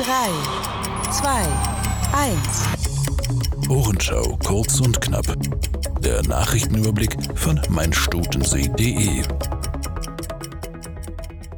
3, 2, 1. Ohrenschau, kurz und knapp. Der Nachrichtenüberblick von meinstutensee.de.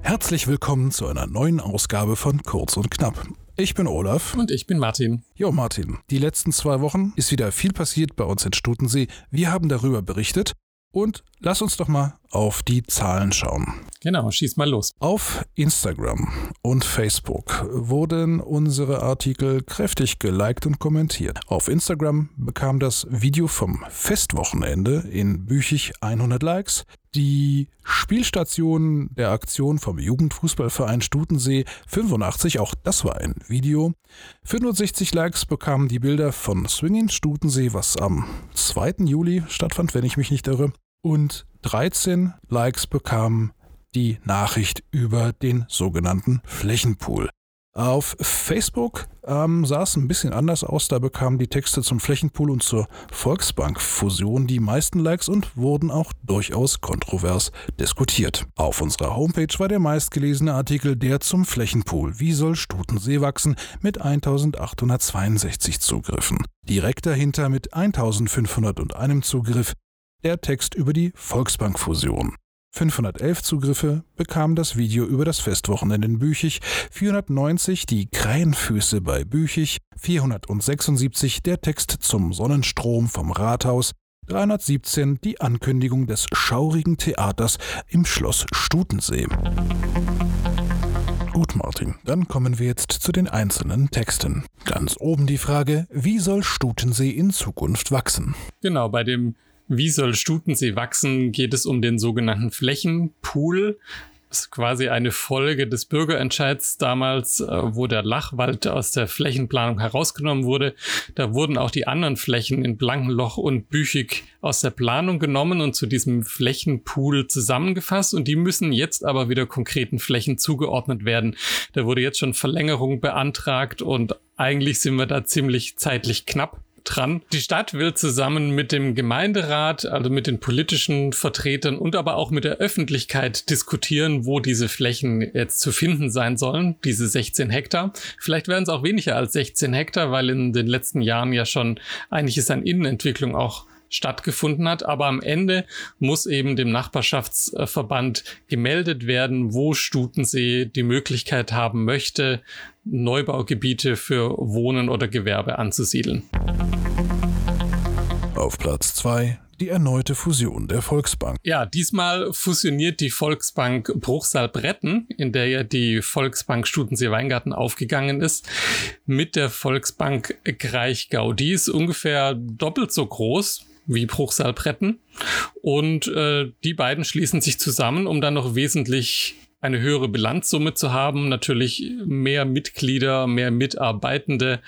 Herzlich willkommen zu einer neuen Ausgabe von Kurz und Knapp. Ich bin Olaf. Und ich bin Martin. Jo, Martin. Die letzten zwei Wochen ist wieder viel passiert bei uns in Stutensee. Wir haben darüber berichtet. Und lass uns doch mal auf die Zahlen schauen. Genau, schieß mal los. Auf Instagram und Facebook wurden unsere Artikel kräftig geliked und kommentiert. Auf Instagram bekam das Video vom Festwochenende in Büchig 100 Likes. Die Spielstation der Aktion vom Jugendfußballverein Stutensee 85, auch das war ein Video. 65 Likes bekamen die Bilder von Swinging Stutensee, was am 2. Juli stattfand, wenn ich mich nicht irre. Und 13 Likes bekamen die Nachricht über den sogenannten Flächenpool. Auf Facebook ähm, sah es ein bisschen anders aus. Da bekamen die Texte zum Flächenpool und zur Volksbank-Fusion die meisten Likes und wurden auch durchaus kontrovers diskutiert. Auf unserer Homepage war der meistgelesene Artikel der zum Flächenpool. Wie soll Stutensee wachsen? mit 1862 Zugriffen. Direkt dahinter mit 1501 Zugriff der Text über die Volksbank-Fusion. 511 Zugriffe bekam das Video über das Festwochenende in Büchig, 490 die Krähenfüße bei Büchig, 476 der Text zum Sonnenstrom vom Rathaus, 317 die Ankündigung des schaurigen Theaters im Schloss Stutensee. Gut, Martin, dann kommen wir jetzt zu den einzelnen Texten. Ganz oben die Frage, wie soll Stutensee in Zukunft wachsen? Genau, bei dem wie soll Stutensee wachsen? Geht es um den sogenannten Flächenpool. Das ist quasi eine Folge des Bürgerentscheids damals, äh, wo der Lachwald aus der Flächenplanung herausgenommen wurde. Da wurden auch die anderen Flächen in Blankenloch und Büchig aus der Planung genommen und zu diesem Flächenpool zusammengefasst und die müssen jetzt aber wieder konkreten Flächen zugeordnet werden. Da wurde jetzt schon Verlängerung beantragt und eigentlich sind wir da ziemlich zeitlich knapp dran. Die Stadt will zusammen mit dem Gemeinderat, also mit den politischen Vertretern und aber auch mit der Öffentlichkeit diskutieren, wo diese Flächen jetzt zu finden sein sollen, diese 16 Hektar. Vielleicht werden es auch weniger als 16 Hektar, weil in den letzten Jahren ja schon einiges an Innenentwicklung auch stattgefunden hat. Aber am Ende muss eben dem Nachbarschaftsverband gemeldet werden, wo Stutensee die Möglichkeit haben möchte, Neubaugebiete für Wohnen oder Gewerbe anzusiedeln. Auf Platz 2 die erneute Fusion der Volksbank. Ja, diesmal fusioniert die Volksbank Bruchsal-Bretten, in der ja die Volksbank Stutensee-Weingarten aufgegangen ist, mit der Volksbank Greichgau. Die ist ungefähr doppelt so groß wie Bruchsal-Bretten und äh, die beiden schließen sich zusammen, um dann noch wesentlich eine höhere Bilanzsumme zu haben, natürlich mehr Mitglieder, mehr Mitarbeitende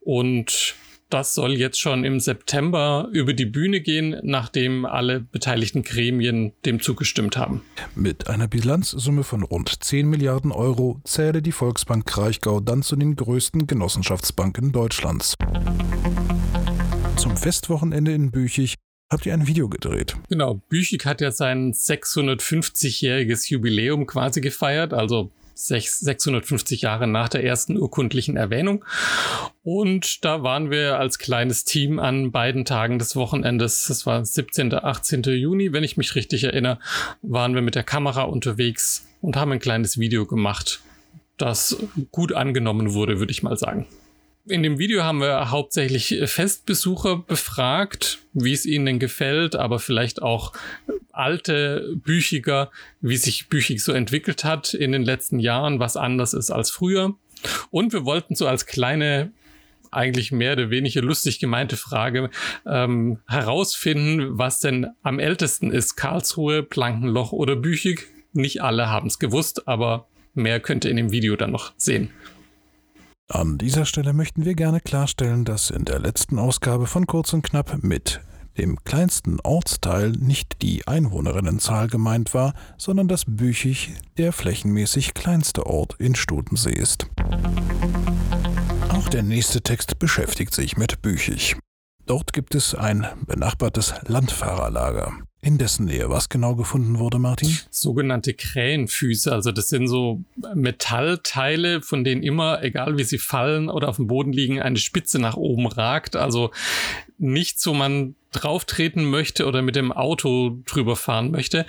und das soll jetzt schon im September über die Bühne gehen, nachdem alle beteiligten Gremien dem zugestimmt haben. Mit einer Bilanzsumme von rund 10 Milliarden Euro zähle die Volksbank Kraichgau dann zu den größten Genossenschaftsbanken Deutschlands. Zum Festwochenende in Büchig habt ihr ein Video gedreht. Genau, Büchig hat ja sein 650-jähriges Jubiläum quasi gefeiert, also 650 Jahre nach der ersten urkundlichen Erwähnung. Und da waren wir als kleines Team an beiden Tagen des Wochenendes, das war 17. 18. Juni, wenn ich mich richtig erinnere, waren wir mit der Kamera unterwegs und haben ein kleines Video gemacht, das gut angenommen wurde, würde ich mal sagen. In dem Video haben wir hauptsächlich Festbesucher befragt, wie es ihnen denn gefällt, aber vielleicht auch alte Büchiger, wie sich Büchig so entwickelt hat in den letzten Jahren, was anders ist als früher. Und wir wollten so als kleine eigentlich mehr oder weniger lustig gemeinte Frage ähm, herausfinden, was denn am ältesten ist, Karlsruhe, Plankenloch oder Büchig. Nicht alle haben es gewusst, aber mehr könnt ihr in dem Video dann noch sehen. An dieser Stelle möchten wir gerne klarstellen, dass in der letzten Ausgabe von Kurz und Knapp mit dem kleinsten Ortsteil nicht die Einwohnerinnenzahl gemeint war, sondern dass Büchig der flächenmäßig kleinste Ort in Stutensee ist. Auch der nächste Text beschäftigt sich mit Büchig. Dort gibt es ein benachbartes Landfahrerlager. In dessen Nähe was genau gefunden wurde, Martin? Sogenannte Krähenfüße. Also das sind so Metallteile, von denen immer, egal wie sie fallen oder auf dem Boden liegen, eine Spitze nach oben ragt. Also nichts, wo man drauf treten möchte oder mit dem Auto drüber fahren möchte.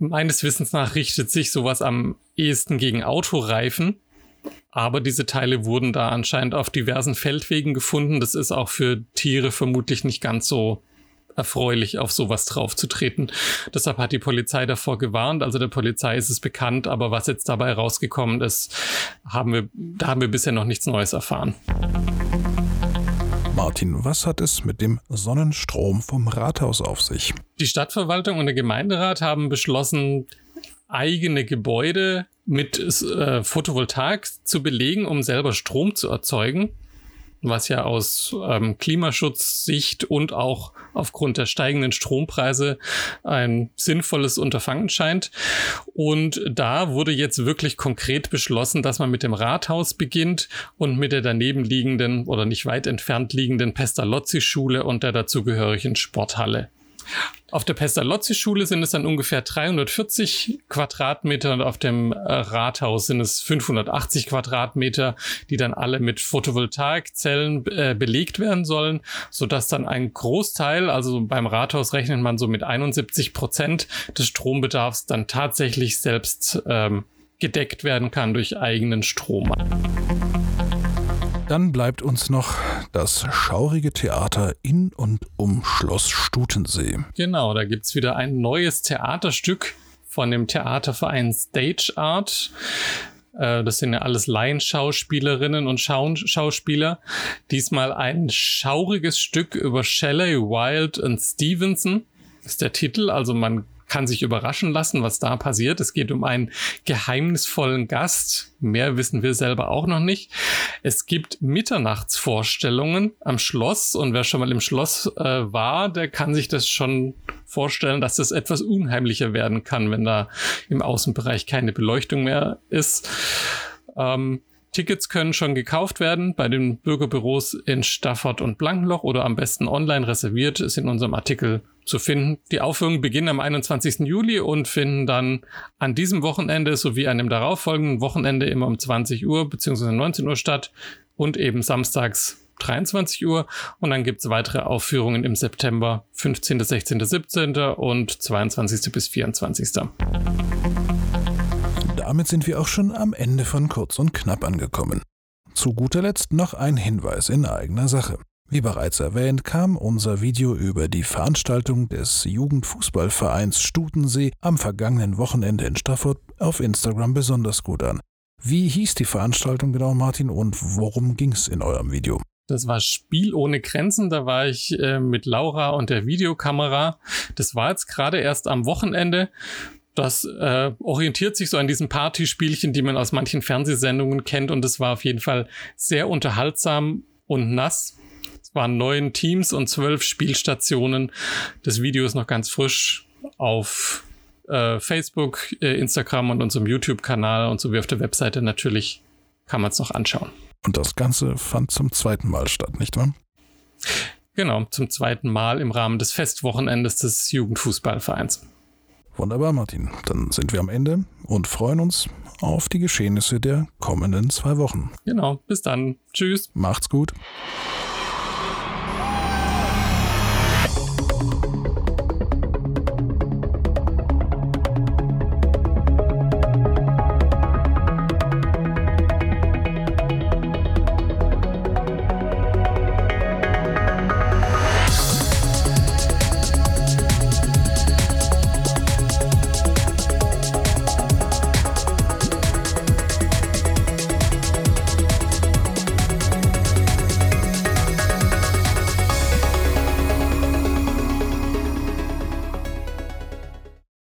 Meines Wissens nach richtet sich sowas am ehesten gegen Autoreifen. Aber diese Teile wurden da anscheinend auf diversen Feldwegen gefunden. Das ist auch für Tiere vermutlich nicht ganz so erfreulich, auf sowas draufzutreten. Deshalb hat die Polizei davor gewarnt. Also der Polizei ist es bekannt, aber was jetzt dabei rausgekommen ist, haben wir, da haben wir bisher noch nichts Neues erfahren. Martin, was hat es mit dem Sonnenstrom vom Rathaus auf sich? Die Stadtverwaltung und der Gemeinderat haben beschlossen, eigene Gebäude mit äh, Photovoltaik zu belegen, um selber Strom zu erzeugen was ja aus ähm, Klimaschutzsicht und auch aufgrund der steigenden Strompreise ein sinnvolles Unterfangen scheint. Und da wurde jetzt wirklich konkret beschlossen, dass man mit dem Rathaus beginnt und mit der daneben liegenden oder nicht weit entfernt liegenden Pestalozzi-Schule und der dazugehörigen Sporthalle. Auf der Pestalozzi-Schule sind es dann ungefähr 340 Quadratmeter und auf dem äh, Rathaus sind es 580 Quadratmeter, die dann alle mit Photovoltaikzellen äh, belegt werden sollen, sodass dann ein Großteil, also beim Rathaus rechnet man so mit 71 Prozent des Strombedarfs dann tatsächlich selbst ähm, gedeckt werden kann durch eigenen Strom. Dann bleibt uns noch das schaurige Theater in und um Schloss Stutensee. Genau, da gibt es wieder ein neues Theaterstück von dem Theaterverein Stage Art. Äh, das sind ja alles Laienschauspielerinnen und Schau Schauspieler. Diesmal ein schauriges Stück über Shelley, Wild und Stevenson ist der Titel. Also man kann sich überraschen lassen, was da passiert. Es geht um einen geheimnisvollen Gast. Mehr wissen wir selber auch noch nicht. Es gibt Mitternachtsvorstellungen am Schloss und wer schon mal im Schloss äh, war, der kann sich das schon vorstellen, dass das etwas unheimlicher werden kann, wenn da im Außenbereich keine Beleuchtung mehr ist. Ähm, Tickets können schon gekauft werden bei den Bürgerbüros in Stafford und Blankenloch oder am besten online reserviert, ist in unserem Artikel zu finden. Die Aufführungen beginnen am 21. Juli und finden dann an diesem Wochenende sowie an dem darauffolgenden Wochenende immer um 20 Uhr bzw. 19 Uhr statt und eben samstags 23 Uhr. Und dann gibt es weitere Aufführungen im September 15., 16., 17. und 22. bis 24. Damit sind wir auch schon am Ende von Kurz und Knapp angekommen. Zu guter Letzt noch ein Hinweis in eigener Sache. Wie bereits erwähnt, kam unser Video über die Veranstaltung des Jugendfußballvereins Stutensee am vergangenen Wochenende in Stafford auf Instagram besonders gut an. Wie hieß die Veranstaltung genau, Martin, und worum ging es in eurem Video? Das war Spiel ohne Grenzen. Da war ich äh, mit Laura und der Videokamera. Das war jetzt gerade erst am Wochenende. Das äh, orientiert sich so an diesen Partyspielchen, die man aus manchen Fernsehsendungen kennt. Und es war auf jeden Fall sehr unterhaltsam und nass. Es waren neun Teams und zwölf Spielstationen. Das Video ist noch ganz frisch auf äh, Facebook, äh, Instagram und unserem YouTube-Kanal und sowie auf der Webseite natürlich kann man es noch anschauen. Und das Ganze fand zum zweiten Mal statt, nicht wahr? Genau, zum zweiten Mal im Rahmen des Festwochenendes des Jugendfußballvereins. Wunderbar, Martin. Dann sind wir am Ende und freuen uns auf die Geschehnisse der kommenden zwei Wochen. Genau, bis dann. Tschüss. Macht's gut.